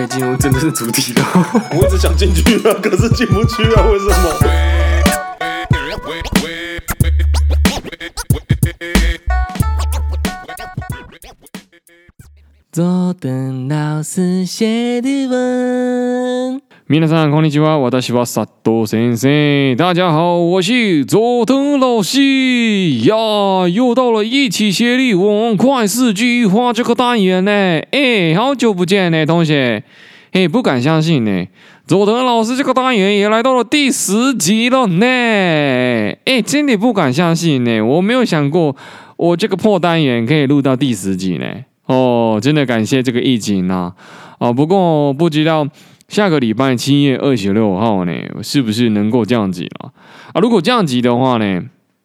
可以进入真正的主题了。我一直想进去啊，可是进不去啊，为什么？坐等老师写的文。皆さんこんにちは，私は佐藤先生。大家好，我是佐藤老师呀。又到了一起学日文快四句话这个单元呢。哎，好久不见呢，同学。哎，不敢相信呢，佐藤老师这个单元也来到了第十集了呢。哎，真的不敢相信呢，我没有想过我这个破单元可以录到第十集呢。哦，真的感谢这个疫情呐。 啊，哦，不过不知道。下个礼拜七月二十六号呢，是不是能够降级了啊？如果降级的话呢，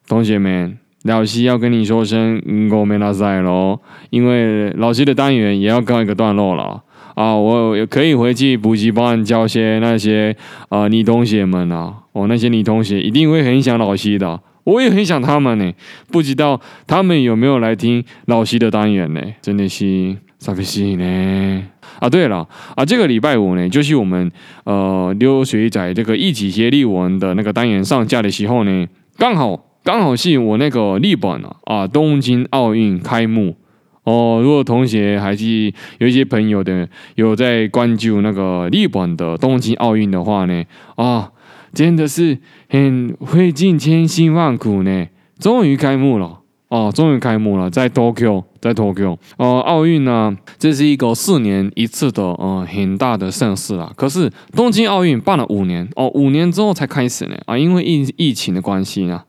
同学们，老师要跟你说声ごめんなさい喽，因为老师的单元也要告一个段落了啊。我也可以回去补习班教些那些啊女同学们啊，哦，那些女同学一定会很想老师的，我也很想他们呢。不知道他们有没有来听老师的单元呢？真的是 傻逼死呢。啊，对了，啊，这个礼拜五呢，就是我们呃流水仔这个一起学日文的那个单元上架的时候呢，刚好刚好是我那个日本啊啊东京奥运开幕哦。如果同学还是有一些朋友的有在关注那个日本的东京奥运的话呢，啊，真的是很费尽千辛万苦呢，终于开幕了。哦，终于开幕了，在 Tokyo，在 Tokyo。呃，奥运呢，这是一个四年一次的，呃，很大的盛事啊。可是东京奥运办了五年，哦，五年之后才开始呢。啊，因为疫疫情的关系呢。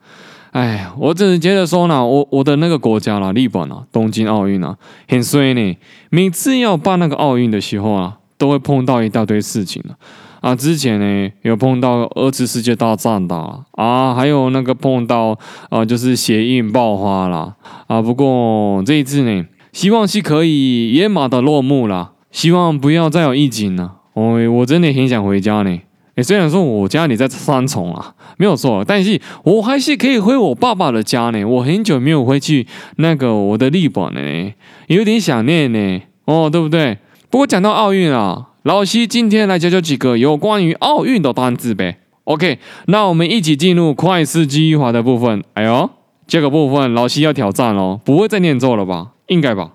哎，我只是觉得说呢，我我的那个国家啦，日本啊，东京奥运啊，很衰呢。每次要办那个奥运的时候啊，都会碰到一大堆事情了。啊，之前呢有碰到二次世界大战的啊，还有那个碰到啊，就是血印爆发了啊。不过这一次呢，希望是可以圆满的落幕了，希望不要再有疫情了。哦，我真的很想回家呢。诶，虽然说我家里在三重啊，没有错，但是我还是可以回我爸爸的家呢。我很久没有回去那个我的日本呢，有点想念呢。哦，对不对？不过讲到奥运啊。老师今天来教教几个有关于奥运的单词呗。OK，那我们一起进入快四句话的部分。哎呦，这个部分老师要挑战哦，不会再念错了吧？应该吧？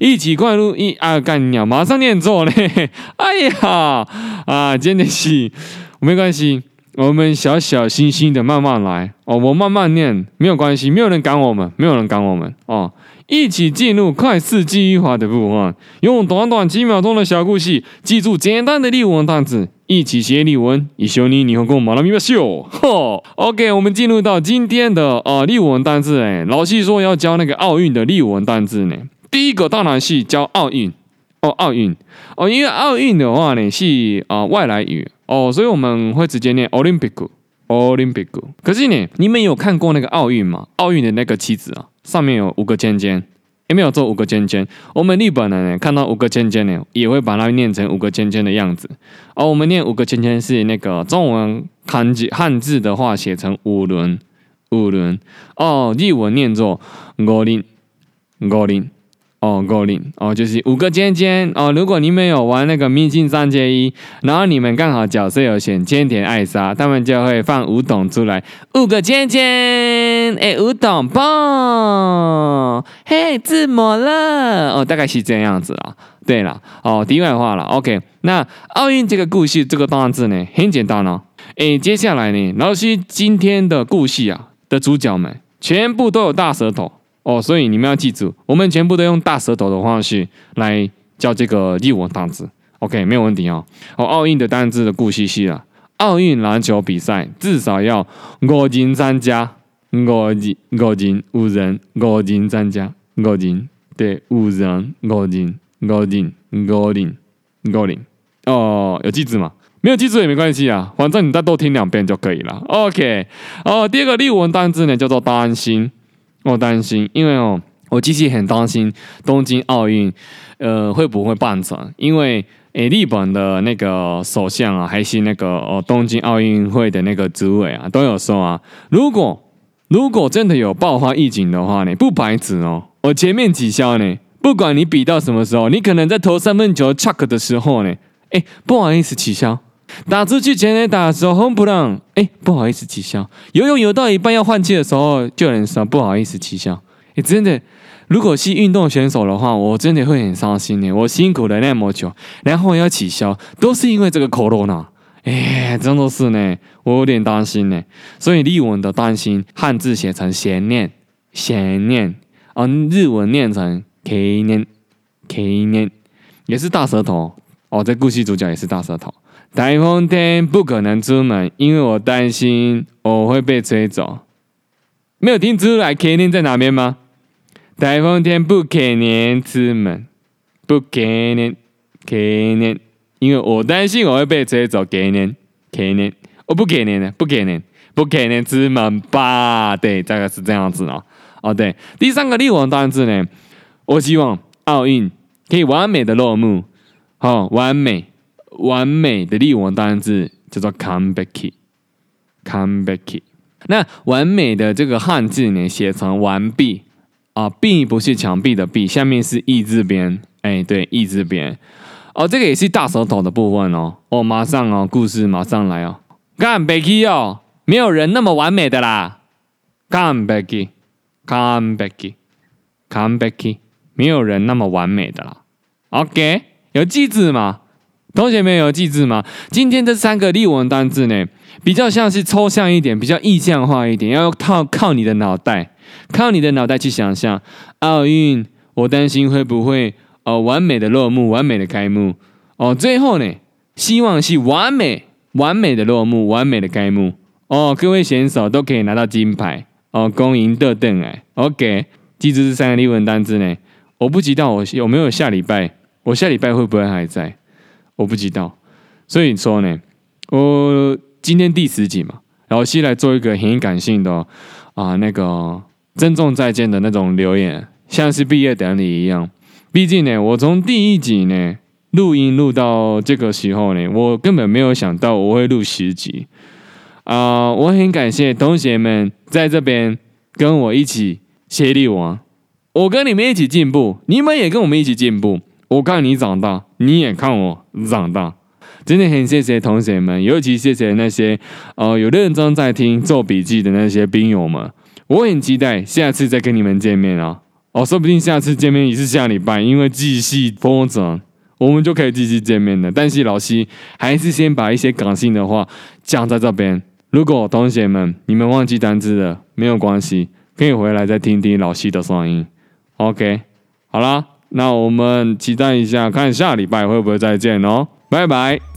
一起快入一二干鸟，马上念错嘞！哎呀，啊，真的是没关系，我们小小心心的慢慢来哦，我慢慢念没有关系，没有人赶我们，没有人赶我们哦。一起进入快四句话的部分，用短短几秒钟的小故事，记住简单的日文单词，一起学日文，一绪に日本语を学びましょう。吼，OK，我们进入到今天的呃日文单词。哎，老师说要教那个奥运的日文单词呢。第一个当然是教奥运 哦，奥运哦，因为奥运的话呢是啊、呃、外来语哦，所以我们会直接念 Olympic。Olympic，可是呢，你们有看过那个奥运吗？奥运的那个旗子啊，上面有五个尖尖，有没有做五个尖尖？我们日本人呢，看到五个尖尖呢，也会把它念成五个尖尖的样子。而、我们念五个尖尖是那个中文汉字汉字的话，写成五轮，五轮。哦，日文念作五零，五零。哦，五轮哦，就是五个尖尖哦。如果你们有玩那个明星三结一，然后你们刚好角色有选千田爱莎，他们就会放五斗出来，五个尖尖，哎，五斗棒，嘿，自摸了哦，大概是这样子啊。对了，哦，题外话了，OK。那奥运这个故事这个段子呢，很简单哦。哎，接下来呢，老师今天的故事啊的主角们全部都有大舌头。哦，所以你们要记住，我们全部都用大舌头的方式来教这个日文单词。OK，没有问题哦。哦，奥运的单词的故事是啊，奥运篮球比赛至少要五人参加，五人五人五人五人参加，五人对五人五人五人五人五人。哦，有记住吗？没有记住也没关系啊，反正你再多听两遍就可以了。OK，哦，第二个日文单词呢叫做担心。我担心，因为哦，我其实很担心东京奥运，呃，会不会办成？因为诶，日本的那个首相啊，还是那个哦，东京奥运会的那个主委啊，都有说啊，如果如果真的有爆发疫情的话呢，不白纸哦，我前面取消呢，不管你比到什么时候，你可能在投三分球 chuck 的时候呢，哎，不好意思，取消。打出去前垒打的时候，轰不让，哎，不好意思，取消。游泳游到一半要换气的时候，就有人说不好意思，取消。哎，真的，如果是运动选手的话，我真的会很伤心的。我辛苦了那么久，然后要取消，都是因为这个 corona。哎，真的是呢，我有点担心呢。所以日文的担心，汉字写成悬念，悬念，啊，日文念成 k 念，k 念，也是大舌头。哦，这故事主角也是大舌头。台风天不可能出门，因为我担心我会被吹走。没有听出来 K 念在哪边吗？台风天不可能出门，不可能 K 念，因为我担心我会被吹走。K 念 K 念，我不可能的，不可能，不可能出门吧？对，大概是这样子哦。哦，对，第三个例文单词呢，我希望奥运可以完美的落幕，好、哦，完美。完美的例文单字叫做 come backy，come backy。那完美的这个汉字呢，写成完毕啊，壁不是墙壁的壁，下面是意字边，哎，对，意字边。哦，这个也是大舌头的部分哦。哦，马上哦，故事马上来哦。come backy 哦，没有人那么完美的啦。come backy，come backy，come backy，没有人那么完美的啦。OK，有句子吗？同学们有记字吗？今天这三个例文单字呢，比较像是抽象一点，比较意象化一点，要靠靠你的脑袋，靠你的脑袋去想象奥运。我担心会不会呃完美的落幕，完美的开幕哦。最后呢，希望是完美完美的落幕，完美的开幕哦。各位选手都可以拿到金牌哦，恭迎得邓哎。OK，记住这三个例文单字呢，我不知道我有没有下礼拜，我下礼拜会不会还在？我不知道，所以说呢，我今天第十集嘛，然后先来做一个很感性的啊，那个珍重再见的那种留言，像是毕业典礼一样。毕竟呢，我从第一集呢录音录到这个时候呢，我根本没有想到我会录十集啊！我很感谢同学们在这边跟我一起协力我，我跟你们一起进步，你们也跟我们一起进步。我看你长大，你也看我长大，真的很谢谢同学们，尤其谢谢那些呃有认真在听做笔记的那些兵友们。我很期待下次再跟你们见面啊！哦，说不定下次见面也是下礼拜，因为继续发展，我们就可以继续见面了。但是老师还是先把一些感性的话讲在这边。如果同学们你们忘记单字了，没有关系，可以回来再听听老师的声音。OK，好啦。那我们期待一下，看下礼拜会不会再见哦，拜拜。